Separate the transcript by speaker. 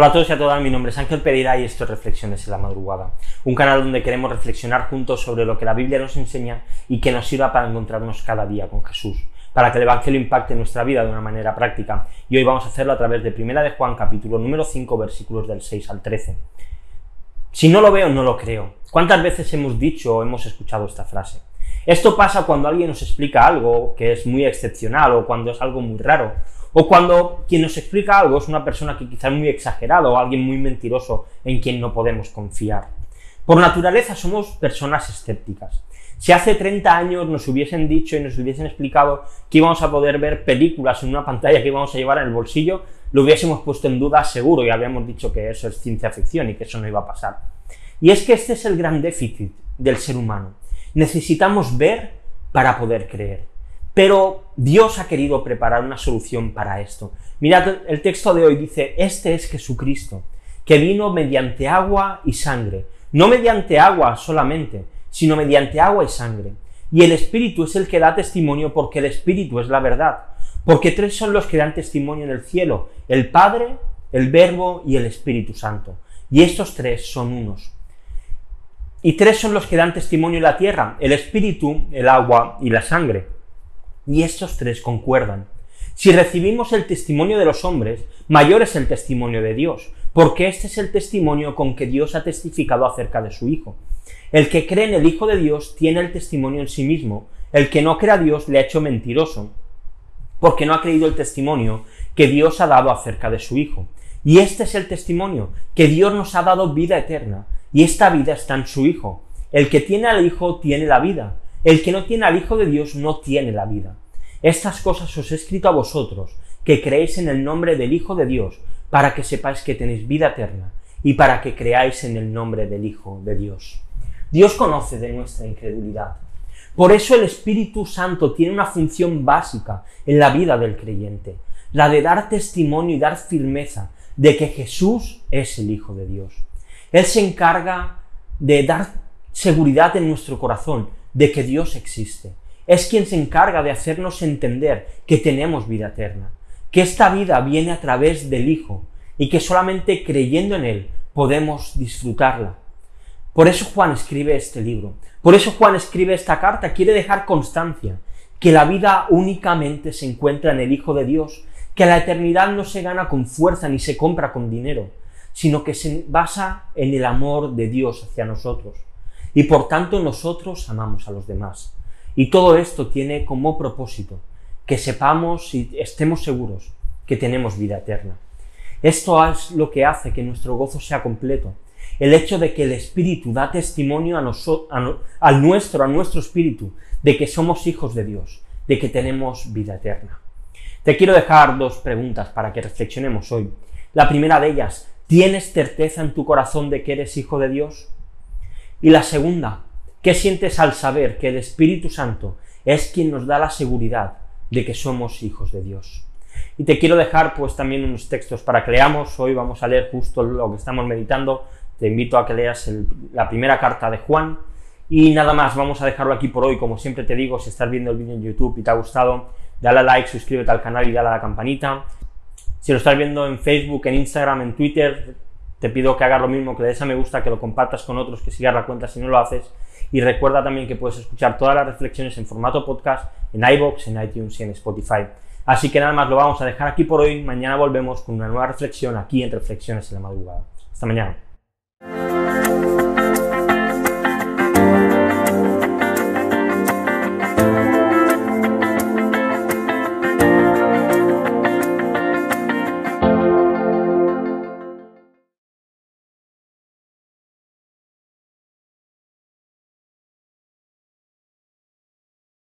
Speaker 1: Hola a todos y a todas, mi nombre es Ángel Pereira y esto es Reflexiones en la Madrugada, un canal donde queremos reflexionar juntos sobre lo que la Biblia nos enseña y que nos sirva para encontrarnos cada día con Jesús, para que el Evangelio impacte nuestra vida de una manera práctica. Y hoy vamos a hacerlo a través de Primera de Juan, capítulo número 5, versículos del 6 al 13. Si no lo veo, no lo creo. ¿Cuántas veces hemos dicho o hemos escuchado esta frase? Esto pasa cuando alguien nos explica algo que es muy excepcional o cuando es algo muy raro o cuando quien nos explica algo es una persona que quizás es muy exagerado o alguien muy mentiroso en quien no podemos confiar. Por naturaleza somos personas escépticas. Si hace 30 años nos hubiesen dicho y nos hubiesen explicado que íbamos a poder ver películas en una pantalla que íbamos a llevar en el bolsillo, lo hubiésemos puesto en duda seguro y habíamos dicho que eso es ciencia ficción y que eso no iba a pasar. Y es que este es el gran déficit del ser humano. Necesitamos ver para poder creer. Pero Dios ha querido preparar una solución para esto. Mirad, el texto de hoy dice, este es Jesucristo, que vino mediante agua y sangre. No mediante agua solamente, sino mediante agua y sangre. Y el Espíritu es el que da testimonio porque el Espíritu es la verdad. Porque tres son los que dan testimonio en el cielo, el Padre, el Verbo y el Espíritu Santo. Y estos tres son unos. Y tres son los que dan testimonio en la tierra, el Espíritu, el agua y la sangre y estos tres concuerdan. Si recibimos el testimonio de los hombres, mayor es el testimonio de Dios, porque este es el testimonio con que Dios ha testificado acerca de su Hijo. El que cree en el Hijo de Dios tiene el testimonio en sí mismo, el que no cree a Dios le ha hecho mentiroso, porque no ha creído el testimonio que Dios ha dado acerca de su Hijo. Y este es el testimonio, que Dios nos ha dado vida eterna, y esta vida está en su Hijo. El que tiene al Hijo tiene la vida, el que no tiene al Hijo de Dios no tiene la vida. Estas cosas os he escrito a vosotros, que creéis en el nombre del Hijo de Dios, para que sepáis que tenéis vida eterna, y para que creáis en el nombre del Hijo de Dios. Dios conoce de nuestra incredulidad. Por eso el Espíritu Santo tiene una función básica en la vida del creyente, la de dar testimonio y dar firmeza de que Jesús es el Hijo de Dios. Él se encarga de dar seguridad en nuestro corazón de que Dios existe. Es quien se encarga de hacernos entender que tenemos vida eterna, que esta vida viene a través del Hijo y que solamente creyendo en Él podemos disfrutarla. Por eso Juan escribe este libro, por eso Juan escribe esta carta, quiere dejar constancia que la vida únicamente se encuentra en el Hijo de Dios, que la eternidad no se gana con fuerza ni se compra con dinero, sino que se basa en el amor de Dios hacia nosotros y por tanto nosotros amamos a los demás. Y todo esto tiene como propósito que sepamos y estemos seguros que tenemos vida eterna. Esto es lo que hace que nuestro gozo sea completo. El hecho de que el Espíritu da testimonio a, al nuestro, a nuestro Espíritu, de que somos hijos de Dios, de que tenemos vida eterna. Te quiero dejar dos preguntas para que reflexionemos hoy. La primera de ellas, ¿tienes certeza en tu corazón de que eres hijo de Dios? Y la segunda, ¿qué sientes al saber que el Espíritu Santo es quien nos da la seguridad de que somos hijos de Dios? Y te quiero dejar pues también unos textos para que leamos. Hoy vamos a leer justo lo que estamos meditando. Te invito a que leas la primera carta de Juan. Y nada más, vamos a dejarlo aquí por hoy. Como siempre te digo, si estás viendo el vídeo en YouTube y te ha gustado, dale a like, suscríbete al canal y dale a la campanita. Si lo estás viendo en Facebook, en Instagram, en Twitter, te pido que hagas lo mismo, que le des a me gusta, que lo compartas con otros, que sigas la cuenta si no lo haces. Y recuerda también que puedes escuchar todas las reflexiones en formato podcast en iBox, en iTunes y en Spotify. Así que nada más lo vamos a dejar aquí por hoy. Mañana volvemos con una nueva reflexión aquí en Reflexiones en la Madrugada. Hasta mañana.